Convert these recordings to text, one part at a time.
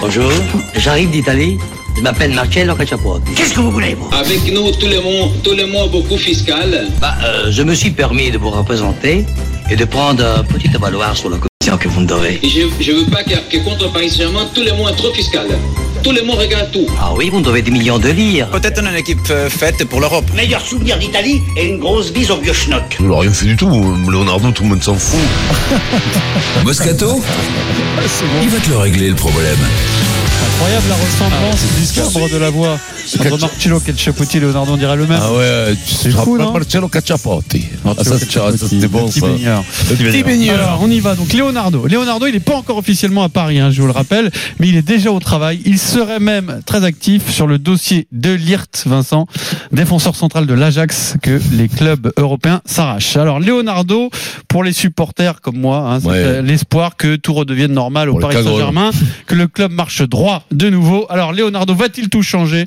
Bonjour, j'arrive d'Italie. Je m'appelle Marcello Caciapotti. Qu'est-ce que vous voulez, vous? Avec nous, tous les mois, tous les mois beaucoup fiscal. Bah, euh, je me suis permis de vous représenter et de prendre un petit avaloir sur la commission que vous me devez. Je ne veux pas que, que contre Paris Saint-Germain, tous les mois trop fiscal. Tous les mois regarde tout. Ah oui, vous devez des millions de lire. Peut-être une équipe euh, faite pour l'Europe. Meilleur souvenir d'Italie et une grosse bise au vieux schnock. Il n'a rien fait du tout. Leonardo, tout le monde s'en fout. Moscato Il va te le régler le problème. Incroyable la ressemblance du timbre de la voix Marcello Leonardo, on dirait le même. Ah ouais, C'est fou, non Marcello. Ah, ça, c'était bon, ça. petit baigneur. On y va. Donc, Leonardo. Leonardo, il n'est pas encore officiellement à Paris, hein, je vous le rappelle, mais il est déjà au travail. Il serait même très actif sur le dossier de Lirt, Vincent, défenseur central de l'Ajax, que les clubs européens s'arrachent. Alors, Leonardo, pour les supporters comme moi, hein, Ouais. l'espoir que tout redevienne normal au Paris. Saint-Germain, que le club marche droit de nouveau. Alors, Leonardo, va-t-il tout changer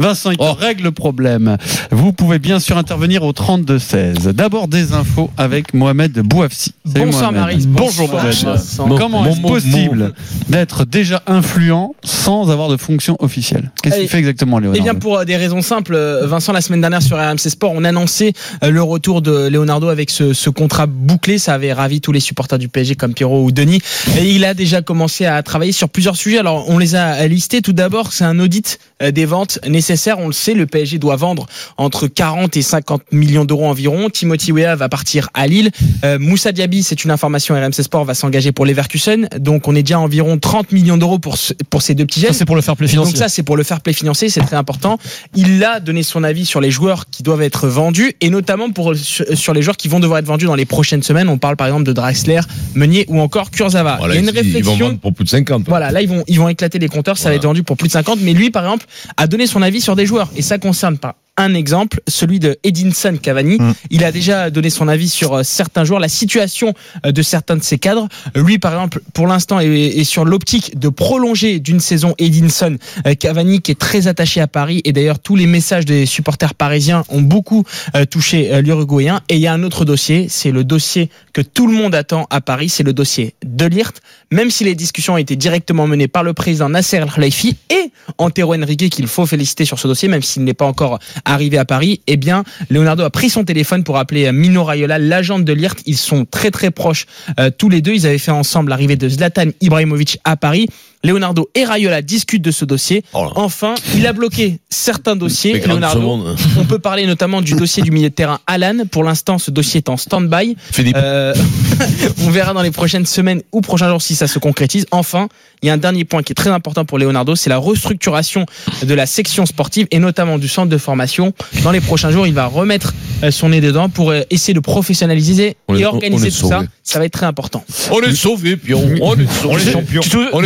Vincent, il te Oh. règle le problème. Vous pouvez bien sûr intervenir au 32-16. D'abord des infos avec Mohamed Bouafsi. Bonsoir Mohamed. Marie. Bonjour Bonsoir, Mohamed. Bon, Comment est-ce possible d'être déjà influent sans avoir de fonction officielle? Qu'est-ce qu'il Eh, fait exactement Eh Leonardo bien, pour euh, des raisons simples, euh, Vincent, la semaine dernière sur RMC Sport, on annonçait euh, le retour de Leonardo avec ce, ce contrat bouclé. Ça avait ravi tous les supporters du PSG comme Pierrot ou Denis. Et il a déjà commencé à travailler sur plusieurs sujets. Alors, on les a listés. Tout d'abord, c'est un audit des ventes nécessaires. On le sait, le PSG doit vendre entre 40 et 50 millions d'euros environ. Timothy Weah va partir à Lille. Euh, Moussa Diaby, c'est une information RMC Sport, va s'engager pour Leverkusen. Donc, on est déjà à environ 30 millions d'euros pour, ce- pour ces deux petits jeunes. Ça, c'est pour le fair play financier. Donc ça, c'est pour le fair play financier, c'est très important. Il a donné son avis sur les joueurs qui doivent être vendus et notamment pour sur, les joueurs qui vont devoir être vendus dans les prochaines semaines. On parle par exemple de Draxler, Meunier ou encore Kurzawa. Voilà, Il y a une ils- Ils vont réflexion. vendre pour plus de 50. Voilà, là ils vont ils vont éclater les compteurs, ça va être vendu pour plus de 50. Mais lui, par exemple, a donné son avis sur des joueurs. Et ça concerne pas un exemple, celui de Edinson Cavani. Il a déjà donné son avis sur euh, certains joueurs, la situation euh, de certains de ses cadres. Lui, par exemple, pour l'instant, est, sur l'optique de prolonger d'une saison Edinson euh, Cavani, qui est très attaché à Paris. Et d'ailleurs, tous les messages des supporters parisiens ont beaucoup touché l'Uruguayen. Et il y a un autre dossier, c'est le dossier que tout le monde attend à Paris, c'est le dossier de Lirt. Même si les discussions ont été directement menées par le président Nasser Al-Khelaifi et Antero Henrique, qu'il faut féliciter sur ce dossier, même s'il n'est pas encore arrivé à Paris, eh bien, Leonardo a pris son téléphone pour appeler euh, Mino Raiola, l'agent de Lirt. Ils sont très très proches euh, tous les deux. Ils avaient fait ensemble l'arrivée de Zlatan Ibrahimovic à Paris. Leonardo et Raiola discutent de ce dossier. Oh. Enfin, il a bloqué certains dossiers. Leonardo, on peut parler notamment du dossier du milieu de terrain Alan. Pour l'instant, ce dossier est en stand-by. Philippe. Euh, on verra dans les prochaines semaines ou prochains jours si ça se concrétise. Enfin, il y a un dernier point qui est très important pour Leonardo, c'est la restructuration de la section sportive et notamment du centre de formation. Dans les prochains jours, il va remettre euh, son nez dedans pour euh, essayer de professionnaliser On est- et on- on organiser tout ça. Ça va être très important. On est sauvés, Pion. On est On est champion. On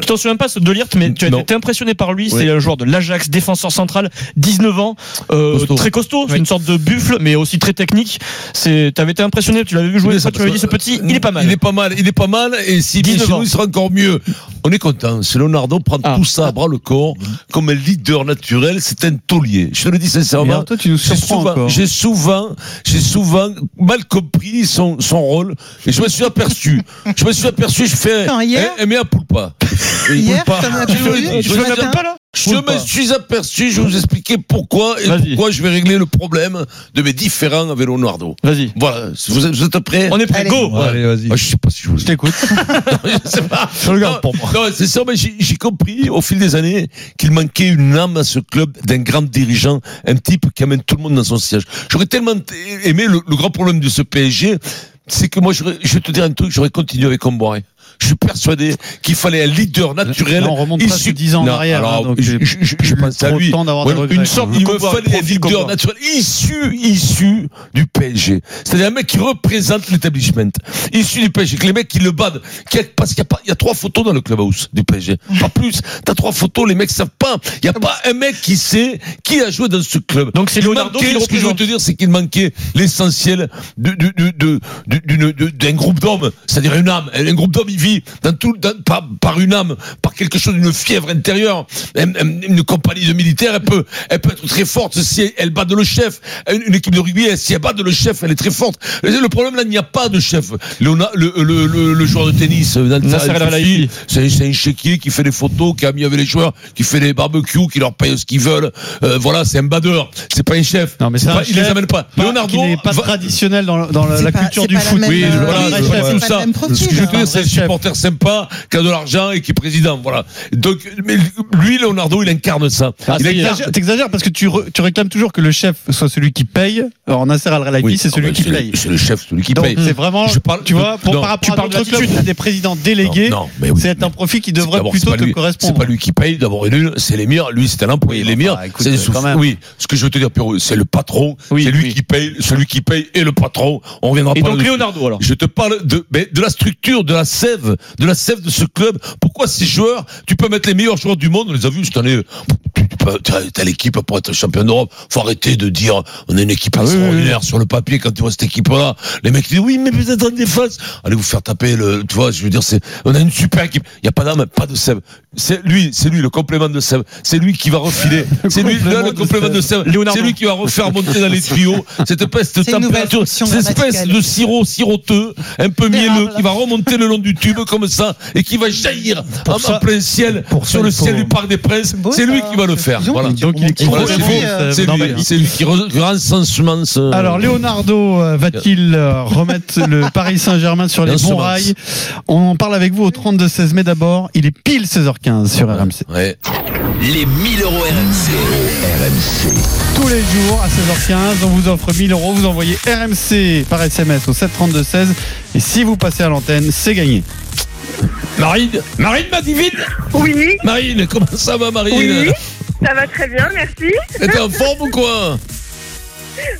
Tu t'en souviens pas de Lirt, mais tu as été impressionné par lui. Oui. C'est un joueur de l'Ajax, défenseur central, 19 ans, euh, Costaud. très costaud, c'est une sorte de buffle, mais aussi très technique. C'est, t'avais été impressionné, tu l'avais vu jouer, ça, tu m'avais dit ce petit, il est pas mal. Il est pas mal, il est pas mal, et si bien 19 chez ans. nous, il sera encore mieux. On est content. C'est Leonardo prend Ah. tout ça à bras le corps, comme un leader naturel, c'est un taulier. Je te le dis sincèrement. alors, toi, tu nous J'ai surprends souvent, encore. j'ai souvent, j'ai souvent mal compris son, son rôle, et je me suis aperçu. je me suis aperçu, je fais Attends, hier un, un mea culpa. Hier, Culpa. t'en as Je pas je me veux dis- même pas là je me suis aperçu, je vais vous expliquer pourquoi et pourquoi je vais régler le problème de mes différends avec Leonardo. Vas-y. Voilà, vous êtes, vous êtes prêts On est prêt, Allez. go! Ouais. Allez, vas-y. Ah, je sais pas si je vous Je t'écoute. je sais pas. Je le garde Non, pour moi. Non, c'est ça, mais j'ai j'ai compris au fil des années qu'il manquait une âme à ce club d'un grand dirigeant, un type qui amène tout le monde dans son siège. J'aurais tellement aimé le, le grand problème de ce PSG, c'est que moi, je vais te dire un truc, j'aurais continué avec Comboiré. Je suis persuadé qu'il fallait un leader naturel. Là, on remonte issu- presque 10 ans en Non, arrière, alors, hein, donc je, j'ai je- je- je plus pense à lui. regrets, une sorte, il me fallait un leader naturel issu, issu du PSG. C'est-à-dire un mec qui représente l'établissement. Issu du PSG. Que les mecs qui le battent. Qui a- parce qu'il y a pas, il y a trois photos dans le clubhouse du PSG. Pas plus. T'as trois photos, les mecs savent pas. Il y a pas un mec qui sait qui a joué dans ce club. Donc c'est Leonardo manquait, qui Ce que je veux te dire, c'est qu'il manquait l'essentiel d'un groupe d'hommes. C'est-à-dire une âme. Un groupe d'hommes, dans tout, dans- par, par une âme, par quelque chose, une fièvre intérieure. Une, une- une compagnie de militaires, elle peut, elle peut être très forte si elle bat de le chef. Une, une équipe de rugby, elle- si elle bat de le chef, elle est très forte. Le problème là, il n'y a pas de chef. Léona- le, le, le, le joueur de tennis, euh, c'est un chéquier qui fait des photos, qui a mis avec les joueurs, qui fait des barbecues, qui leur paye ce qu'ils veulent. Euh, voilà, c'est un badeur. C'est pas un chef. Non, mais C'est c'est pas- un il les amène pas. Pas- Leonardo n'est pas va- traditionnel dans, dans la, C'est la pas- culture du foot. même, Oui, euh, voilà, tout pas ça. Ce que je veux dire, c'est un Chef. Supporter sympa, qui a de l'argent et qui est président. Voilà. Donc, mais lui, Leonardo, il incarne ça. Ah, il T'exagères incarne. t'exagères parce que tu, re- tu réclames toujours que le chef soit celui qui paye. Alors Nasser Al Khelaifi, Oui, c'est celui ah, qui paye. C'est le chef, celui qui Donc paye. c'est vraiment, Je parle tu vois, pour, non, par rapport à d'autres clubs, des présidents délégués. Non, non, mais oui. C'est un profil qui devrait c'est plutôt te lui- C'est correspondre. pas lui qui paye, d'abord et l'une, c'est l'émir. Lui, c'est un employé. Oui, l'émir, enfin, c'est euh, sous-. Oui, ce que je veux te dire, Pierrot, c'est le patron. C'est lui qui paye, celui qui paye et le patron. On reviendra Et pas donc là-dessus. Leonardo alors? Je te parle de, de la structure, de la sève, de la sève de ce club. Pourquoi ces joueurs, tu peux mettre les meilleurs joueurs du monde, on les a vus cette année. T'as l'équipe pour être champion d'Europe. Faut arrêter de dire, on a une équipe Ah oui, extraordinaire sur le papier quand tu vois cette équipe-là. Les mecs disent, oui, mais vous êtes en défense. Allez vous faire taper le, tu vois, je veux dire, c'est, on a une super équipe. Il y a pas d'âme, pas de sève. C'est lui, c'est lui le complément de sève. C'est lui qui va refiler. C'est lui, là, le complément de. Leonardo. C'est lui qui va refaire monter dans les tuyaux cette espèce de température, cette espèce de sirop siroteux, un peu mielleux, qui va remonter le long du tube comme ça et qui va jaillir en, en ça- plein ciel pour sur ça, le ciel du Parc des Princes. C'est lui qui va le Cette faire. Voilà. tu- Donc il est Voilà, complètement, c'est lui. euh, qui sens. euh, Alors Leonardo euh, va-t-il euh, remettre le Paris Saint-Germain sur les bons rails? On en parle avec vous au 32 16 mai d'abord. Il est pile 16h15 sur RMC. Ouais. Les 1000 euros RMC. RMC. Tous les jours à 16h15, on vous offre 1000 euros. Vous envoyez RMC par SMS au 732 16 et si vous passez à l'antenne, c'est gagné. Marine, Marine, ma divine. Oui, Marine, comment ça va, Marine? Oui, ça va très bien, merci. T'es en forme ou quoi?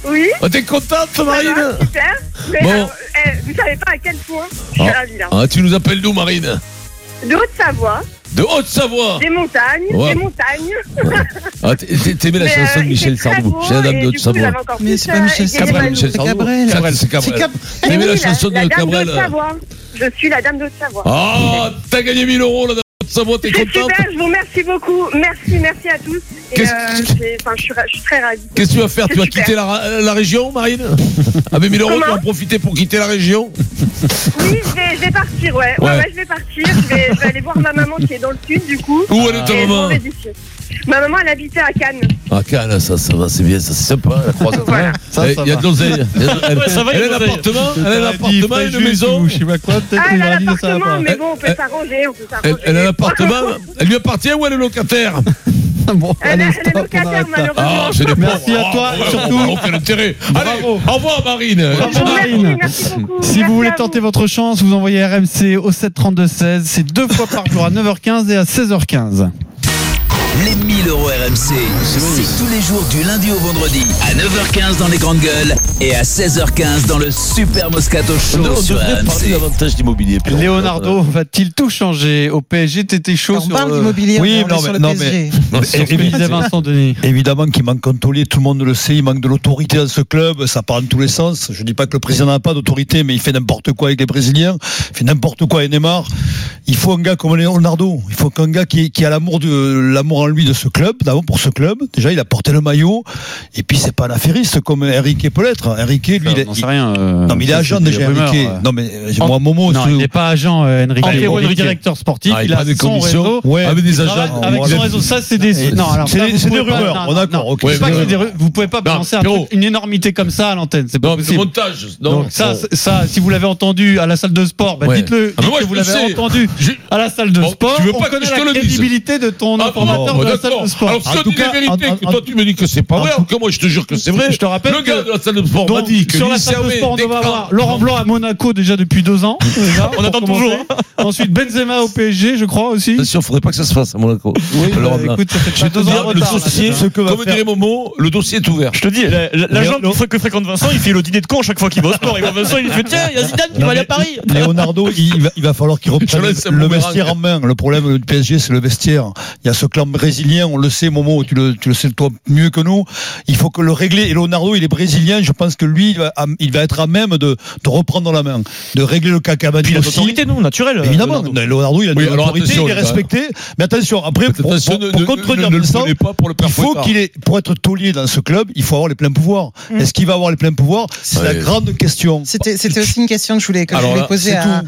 Oui, Oh, T'es contente, ça Marine? va, super. Mais Bon. alors, eh, vous savez pas à quel point je suis Ah. ravie là. Ah, tu nous appelles d'où, Marine? De Haute-Savoie, De Haute-Savoie. des montagnes, Ouais. des montagnes. Ah, t'es- t'es- T'aimais la chanson euh, de Michel Sardou. J'ai la dame de Haute-Savoie. Mais c'est pas Michel Sardou, c'est Sardou. Cabrel. Cabrel, c'est Cabrel. T'aimais la chanson de Cabrel. Je suis la dame d'Haute-Savoie. Ah, t'as gagné 1000 euros, la dame de Haute-Savoie, t'es contente super, je vous remercie beaucoup. Merci, merci à tous. Et Qu'est-ce euh, que- c'est- enfin, je, suis, ra- je suis très ravie. Qu'est-ce que tu vas faire? Tu vas super. quitter la, ra- la région, Marine? Avec 1000 euros, tu vas en profiter pour quitter la région? Oui, je vais, je vais partir, ouais. Ouais, Ouais. ouais, je vais partir. Je vais, je vais aller voir ma maman qui est dans le sud, du coup. Où elle est ta Et je maman? m'en vais d'ici. Ma maman, elle habitait à Cannes. Ah, Cannes, ça, ça va, c'est bien, ça, c'est sympa. la croisade. Voilà. Ça, ça Il y a de l'oseille. Il y a de- Elle Ouais, ça va, a elle a un appartement, elle a un appartement, une maison. ou je sais pas quoi, peut-être Ah, qu'il elle a l'appartement, pas. mais bon, on peut Elle- s'arranger, on peut Elle, s'arranger. elle a un appartement, elle lui appartient ou elle est locataire Bon, Elle, allez, est- elle est locataire, malheureusement. Ah, c'est Merci à toi, Ah, et bravo, surtout- bravo, quel intérêt. Allez, Bravo. au revoir, Marine. Vous remercie, Marine. merci beaucoup. Si Merci vous voulez tenter votre chance, vous envoyez RMC au 732 16. C'est deux fois par jour à 9h15 et à 16h15. Les 1000 euros RMC, c'est tous les jours du lundi au vendredi à 9h15 dans les grandes gueules et à 16h15 dans le Super Moscato On Show devrait sur RMC. davantage d'immobilier. Leonardo va-t-il tout changer au PSG T'étais chaud On sur parle euh, d'immobilier, oui, on est non, sur mais- le non, Vincent Denis. Évidemment qu'il manque un taulier, tout le monde le sait, il manque de l'autorité dans ce club, ça part dans tous les sens. Je dis pas que le président n'a pas d'autorité, mais il fait n'importe quoi avec les Brésiliens, il fait n'importe quoi avec Neymar. Il faut un gars comme Leonardo, il faut qu'un gars qui, qui a l'amour de l'amour en lui de ce club, d'abord pour ce club. Déjà, il a porté le maillot, et puis c'est pas un affairiste comme Enrique peut l'être. Enrique, lui, il est, rien. euh, non mais il est ça, agent déjà, rumeurs, Enrique. euh. Non mais euh, En- moi, Momo, Non, il n'est pas agent, euh, Enrique. Enrique, Il est Enrique. directeur sportif. Ah, il il a des son commissions. réseau. Ouais, avec des agents. avec son réseau. Ça, c'est des. Non, alors c'est des- vous c'est des pouvez pas- rumeurs. d'accord, Vous pouvez pas balancer une énormité comme ça à l'antenne. C'est pas possible. montage. Donc ça, si vous l'avez entendu à la salle de sport, dites-le. Ah, vous l'avez entendu à la salle de sport. tu veux On pas que je te le dise de ton Ah, informateur la salle de sport. Alors, si En tu tout dis la cas, vérité, en- que en- toi tu me dis que c'est pas en vrai, tout- alors que moi je te jure que c'est vrai. Je te rappelle le gars que- de la salle de sport m'a dit que sur la salle de sport, on devait d'écran. avoir Laurent Blanc à Monaco déjà depuis deux ans. déjà, On attend toujours, Ensuite Benzema au PSG, je crois aussi. Attention, faudrait pas que ça se fasse à Monaco. Oui, bah, Laurent Blanc. écoute, ça fait Je vais te deux ans le dossier, va comme dirait Momo, le dossier est ouvert. Je te dis, la- la- l'agent que, que fréquente Vincent, il fait le dîner de con à chaque fois qu'il va au sport. Et quand Vincent, il fait Tiens, il y a Zidane qui va aller à Paris. Leonardo, il va, il va falloir qu'il reprenne le vestiaire en main. Le problème du PSG, c'est le vestiaire. Il y a ce clan brésilien, on le sait, Momo, tu le, tu le sais toi mieux que nous. Il faut que le régler. Et Leonardo, il est brésilien. Je pense que lui, il va, il va être à même de, de reprendre la main, de régler le cas Cavani Puis il a l'autorité, non, naturel. Évidemment, Leonardo. Leonardo, il a Oui, l'autorité, attention, il est respecté. Mais attention, après, pour, Attention, pour- ne- pour ne- contredire ne- ne le Vincent, prenez pas pour le père il faut qu'il ait, pour être taulier dans ce club, il faut avoir les pleins pouvoirs. Mm. Est-ce qu'il va avoir les pleins pouvoirs? C'est la grande question. C'était c'était aussi une question que je voulais, que je Alors voulais là, poser c'est à,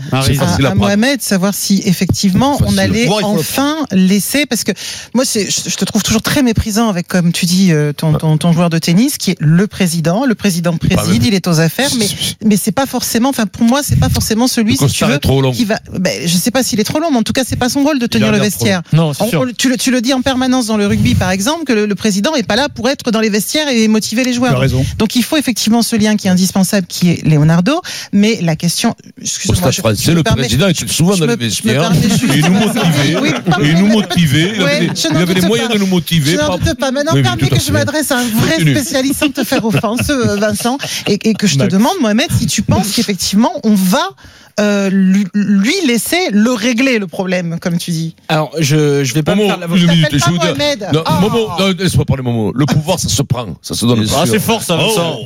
à-. Mohamed, savoir si effectivement on allait enfin laisser, parce que moi c'est, je je te trouve toujours très méprisant avec, comme tu dis, euh, ton, ton, ton joueur de tennis qui est le président. Le président pas préside, il est aux affaires, mais mais c'est pas forcément, enfin pour moi c'est pas forcément celui, Le si tu veux, est trop long. qui va. Ben, je sais pas s'il est trop long, mais en tout cas c'est pas son rôle de tenir le vestiaire. Non, c'est On- sûr. on- tu, le, tu le dis en permanence dans le rugby, par exemple, que le, le président est pas là pour être dans les vestiaires et motiver les Tu joueurs. as raison. Donc il faut effectivement ce lien qui est indispensable, qui est Leonardo. Mais la question, excuse-moi, je- je me le permets- président était souvent je dans me- les me vestiaires. permets Et il nous motivait. Oui, Et nous Ouais, avait, je il n'en avait les moyens pas. de nous motiver. Je n'en doute pas. Maintenant, Oui, permets que je m'adresse à un vrai Continue. spécialiste sans te faire offense, euh, Vincent, et, et que je te demande, Mohamed, si tu penses qu'effectivement, on va euh, lui, laisser le régler, le problème, comme tu dis. Alors, je, je vais pas me Momo, faire Je minute, je vous dire. Non, Oh. Momo, non, laisse-moi parler, Momo. Le pouvoir, ça se prend. Ça se donne. Ah, c'est fort ça, Vincent.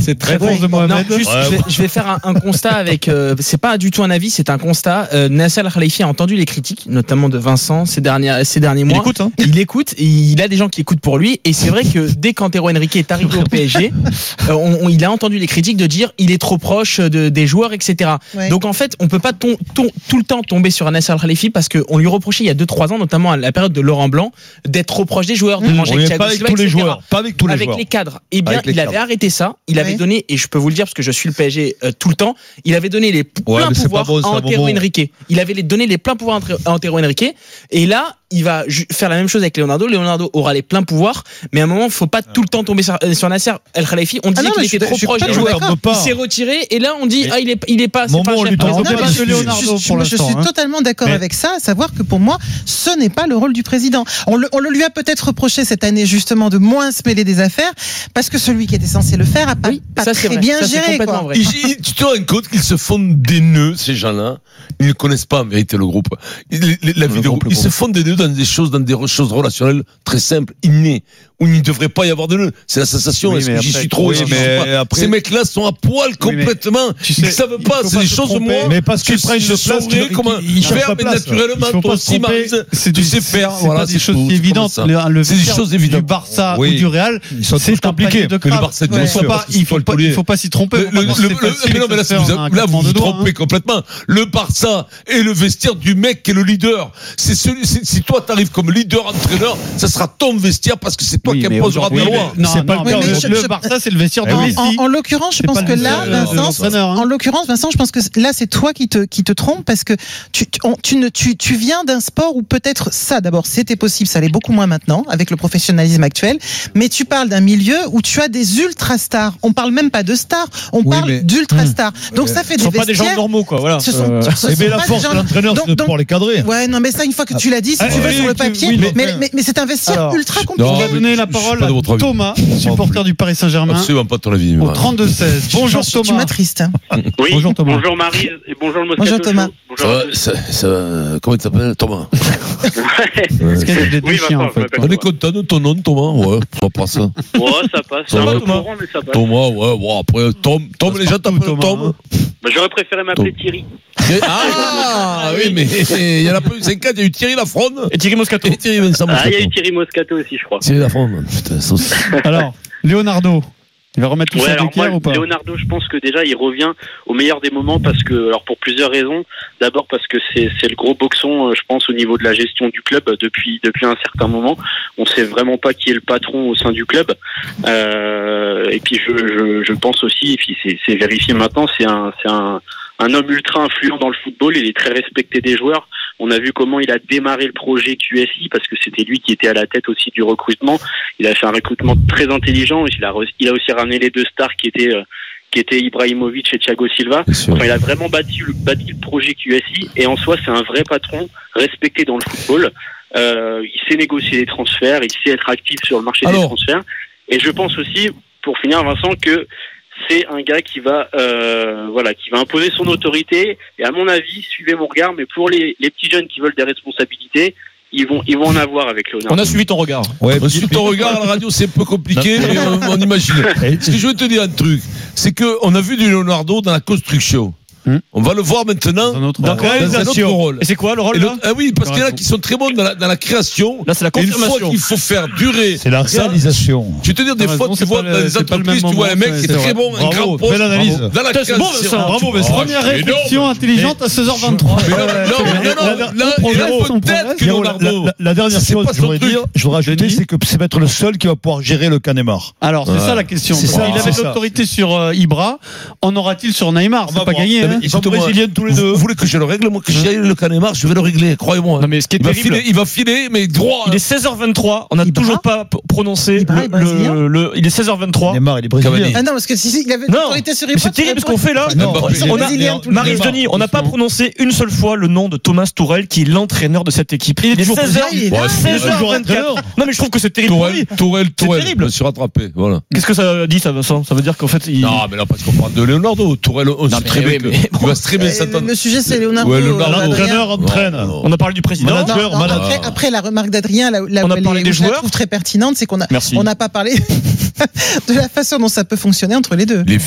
C'est très fort de Non, Mohamed. juste, je, vais, je vais faire un, un constat avec. euh, c'est pas du tout un avis, c'est un constat. Euh, Nasser Al Khalifi a entendu les critiques, notamment de Vincent ces dernières ces derniers Il mois. écoute, hein. Il écoute, il a des gens qui écoutent pour lui, et c'est vrai que dès qu'Antero Henrique est arrivé au PSG, euh, on- on- il a entendu les critiques de dire il est trop proche de, des joueurs, etc. Ouais. Donc en fait, on peut pas ton- ton- tout le temps tomber sur Nasser Al Khalifi parce qu'on lui reprochait il y a 2-3 ans, notamment à la période de Laurent Blanc, d'être trop proche des joueurs, de manger avec n'est Thiago pas avec tous les joueurs. Pas avec tous les avec joueurs. les cadres. Eh bien, il avait arrêté ça. Il avait donné, et je peux vous le dire parce que je suis le PSG euh, tout le temps, il avait donné les Ouais, pleins pouvoirs bon, à Antero. Henrique. Il avait donné les pleins pouvoirs à Antero Henrique. Et là, il va faire la même chose avec Leonardo. Leonardo aura les pleins pouvoirs, mais à un moment, il faut pas tout le temps tomber sur, euh, sur Nasser El Khalifi. On disait non, qu'il mais était trop proche. On peut Il s'est retiré et là, on dit, Et- ah, il est, il est pas, c'est Momo, pas lui Leonardo je, pour suis hein. totalement d'accord Mais- avec ça, à savoir que pour moi, ce n'est pas le rôle du président. On le, on le lui a peut-être reproché cette année justement de moins se mêler des affaires, parce que celui qui était censé le faire a pas, Oui, pas ça, très vrai. bien Ça, géré. quoi. vrai. Tu te rends compte qu'ils se font des nœuds, ces gens-là? Ils ne connaissent pas en vérité le la groupe. Ils se font des nœuds dans des choses, dans des choses relationnelles très simples, innées, où il ne devrait pas y avoir de nœuds. C'est la sensation. Oui, Est-ce que j'y suis trop oui, mais après- Ces mecs-là sont à poil complètement. tu ils sais, savent pas. C'est des se choses, tromper. moi. Mais parce qu'ils prennent de place, ils faire, la mais place. naturellement, toi aussi, C'est tu du- sais faire. C'est Voilà, pas des c'est choses c'est évidentes. comme. Le, C'est choses du évidentes. Barça Oui. ou du Real, c'est un Mais le. Barça, Il faut pas, il faut pas, s'y tromper. C'est mais non, mais là, vous, un vous trompez hein. complètement. Le Barça et le vestiaire du mec qui est le leader. C'est celui, c'est- si toi t'arrives comme leader entraîneur, ça sera ton vestiaire parce que c'est toi Oui, qui mais imposeras ta loi. Non, C'est pas non, le cas mais aujourd'hui. Le Barça, c'est le vestiaire de. Messi. En, en l'occurrence, je pense que là, Vincent, hein. en l'occurrence, Vincent, je pense que là, c'est toi qui te, qui te trompes parce que tu, tu, on- tu ne, tu, tu viens d'un sport où peut-être ça, d'abord, c'était possible, ça l'est beaucoup moins maintenant avec le professionnalisme actuel, mais tu parles d'un milieu où tu as des ultra stars. On parle même pas de stars, on Oui, parle mais- d'ultra stars. Donc ça fait Ce des sont pas des gens vestiaires. normaux, quoi. Voilà. Ce sont, Euh, ce sont bien, la force des de gens- l'entraîneur, Donc- c'est pouvoir les cadrer. Ouais, non, mais ça, une fois que tu l'as dit, si Ah, tu veux oui, sur le papier, oui, mais, mais- mais, mais c'est un vestiaire Alors, ultra compliqué. On va donner la parole à. Thomas, supporter du Paris Saint-Germain, Absolument pas ton avis. au moi. 32-16. Bonjour Tu- Tu Thomas. m'attristes. Oui, Bonjour, Thomas. Bonjour Marie et bonjour le Moscato Bonjour, Thomas. Ça ça, ça va- comment il s'appelle Thomas Parce qu'il y a des deux Oui, chiens, Vincent, en fait. m'appelle On est content de ton nom, Thomas Ouais, on va pas ça. Ouais, ça passe. Ça Ça va, Thomas mais ça passe. Thomas, ouais, bon, après, Tom, Tom, les gens t'appellent Thomas, Tom. Bah, J'aurais préféré m'appeler Thierry. Ah, oui, mais il y en a pas eu 5 4, il y a eu Thierry Lafronde Et Thierry Moscato. Et Thierry Vincent Ah, il y a eu. Thierry Moscato aussi, je crois. Thierry Lafronde, putain. Alors, Leonardo, il va remettre tout Ouais, ça alors moi, ou pas? Leonardo, je pense que déjà, il revient au meilleur des moments parce que, alors pour plusieurs raisons. D'abord parce que c'est c'est le gros boxon, euh, je pense, au niveau de la gestion du club euh, depuis depuis un certain moment. On sait vraiment pas qui est le patron au sein du club. Euh, et puis je, je, je pense aussi, et puis c'est c'est vérifié maintenant, c'est un c'est un un homme ultra influent dans le football. Il est très respecté des joueurs. On a vu comment il a démarré le projet QSI parce que c'était lui qui était à la tête aussi du recrutement. Il a fait un recrutement très intelligent. Il a, il a aussi ramené les deux stars qui étaient euh, qui étaient Ibrahimovic et Thiago Silva. Enfin, il a vraiment bâti le, bâti le projet QSI et en soi, c'est un vrai patron respecté dans le football. Euh, il sait négocier les transferts, il sait être actif sur le marché des transferts. Et je pense aussi, pour finir, Vincent, que c'est un gars qui va, euh, voilà, qui va imposer son autorité. Et à mon avis, suivez mon regard, mais pour les, les petits jeunes qui veulent des responsabilités, ils vont, ils vont en avoir avec Leonardo. On a suivi ton regard. Ouais, Moi, Sur ton regard à la radio, c'est un peu compliqué, mais on, on imagine. Ce que je veux te dire un truc, c'est que on a vu du Leonardo dans la construction. Hmm. On va le voir maintenant Dans un autre Dans rôle. dans un autre réalisation. rôle. Et c'est quoi le rôle là ah oui, parce qu'il y en a qui sont très bons dans la, dans la création. Là, c'est la Et une fois confirmation. qu'il faut faire durer. C'est la ça, réalisation. Je vais te dire, des fois, raison, tu c'est vois dans le entreprises, tu vois un mec qui c'est est très bon, un grand poste. belle analyse. Dans la c'est bon, création. Vincent. Bravo, Vincent. Première réflexion intelligente à 16h23. Mais non, non, non, peut-être que la, dernière c'est chose pas que je voudrais dire, je voudrais rajouter, Denis c'est que c'est être le seul qui va pouvoir gérer le Canemar. Alors, c'est ça la question. Ça, qu'il avait ça. l'autorité sur euh, Ibra. En aura-t-il sur Neymar On C'est va pas gagné. Hein. Ils sont brésiliens tous les deux. Vous voulez que je le règle Moi, que Hein j'aille le Canemar, je vais le régler, croyez-moi. Non, mais ce qui est il, va terrible- filer, il va filer, mais droit. Il est 16h23, on n'a toujours pas prononcé Ibra le, le, le- il est 16h23. Neymar, il est brésilien. Ah non, parce que si, si, il avait Non, l'autorité sur c'est terrible ce qu'on fait là. Non, on a. Denis, on n'a pas prononcé une seule fois le nom de Thomas Tourel, qui est l'entraîneur de cette équipe. Il est toujours 16h, il est là. Ouais, c'est toujours 16h24. entraîneur. Non mais je trouve que c'est terrible. Tourelle, Tourelle. terrible. Je me suis rattrapé. Voilà. Qu'est-ce que ça dit ça Vincent? Ça veut dire qu'en fait il... Non, mais là, parce qu'on parle de Leonardo. Tourelle, on sait mais très bien mais que- il va très bien Euh, s'entendre. Le sujet, c'est Leonardo. Ouais. L'entraîneur entraîne. Non, non. On a parlé du président. Voilà. Non, Manager, non, manager. après, après, la remarque d'Adrien, là, où- là On a parlé des où je la joueurs. trouve très pertinente, c'est qu'on a, Merci. on n'a pas parlé de la façon dont ça peut fonctionner entre les deux. Les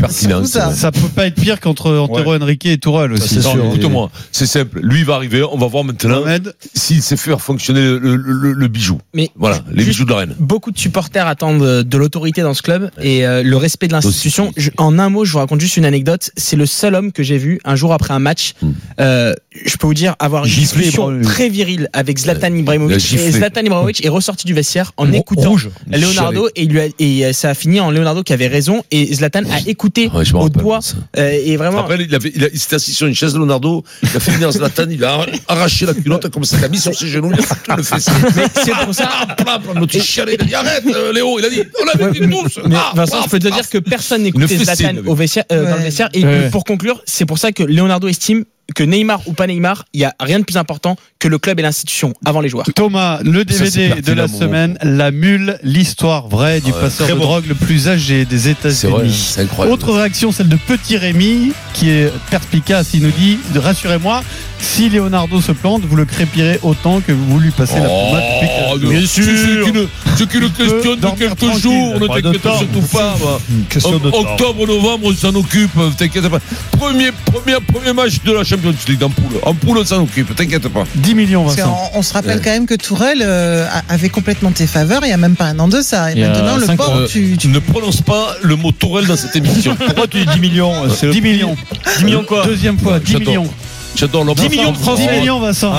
pertinents. c'est ça. Ça peut pas être pire qu'entre Antero Henrique et Tourelle aussi. Écoute-moi, c'est simple. Lui, il va arriver. On va voir maintenant s'il sait faire fonctionner le, le- le- le bijou. Mais Voilà, les bijoux de la reine. beaucoup de supporters attendent de l'autorité dans ce club et euh, le respect de l'institution. En un mot, je vous raconte juste une anecdote. C'est le seul homme que j'ai vu un jour après un match. Hmm. euh, je peux vous dire avoir une Giflé, discussion Ibrahimovic. très virile avec Zlatan a Ibrahimovic. giflé. Et Zlatan Ibrahimovic est ressorti du vestiaire en écoutant Rouge. Leonardo et, il lui a- et euh, ça a fini en Leonardo qui avait raison et Zlatan a écouté Ouais, je me au rappelle doigt ça. euh, et vraiment. Après, il, avait, il, a- il s'était assis sur une chaise, Leonardo. Il a fait venir Zlatan, il a arraché la culotte comme ça, il a mis sur ses genoux, il a foutu le fessier. Mais c'est pour ça. Plam, plam, l'autre, il chialait, il a dit arrête, euh, Léo. Il a dit on l'a dit tous. Mais Ah, Vincent, paf, je peux te paf. dire que personne Une n'écoutait fessée, Zlatan il avait. au vestiaire, euh, dans le vestiaire. Et Ouais. pour conclure, c'est pour ça que Leonardo estime que Neymar ou pas Neymar, il y a rien de plus important que le club et l'institution avant les joueurs. Thomas, le Ça, DVD de la semaine, La Mule, l'histoire vraie du Ouais, passeur de bon. drogue le plus âgé des États-Unis. c'est incroyable. Autre réaction, celle de Petit Rémi, qui est perspicace. Il nous dit Rassurez-moi, si Leonardo se plante, vous le crépirez autant que vous lui passez la pommade depuis Oh, quelques bien jours. sûr. Ceux qui le, questionnent de quelques jours, ne t'inquiète surtout pas. Octobre, novembre, on s'en occupe, t'inquiète pas. Premier, premier, premier match de la Champions League en poule. En poule, on s'en occupe, t'inquiète pas. 10 millions, Vincent. on, se rappelle Ouais. quand même que Tourelle euh, avait complètement tes faveurs il y a même pas un an de ça. Et maintenant, le pauvre, Euh, tu, tu- ne prononces pas le mot Tourelle dans cette émission. Pourquoi tu dis 10 millions C'est le 10 millions. 10 millions quoi Deuxième fois, 10 J'adore. millions. J'adore l'homme. 10 millions de francs 10 CFA. millions, Vincent.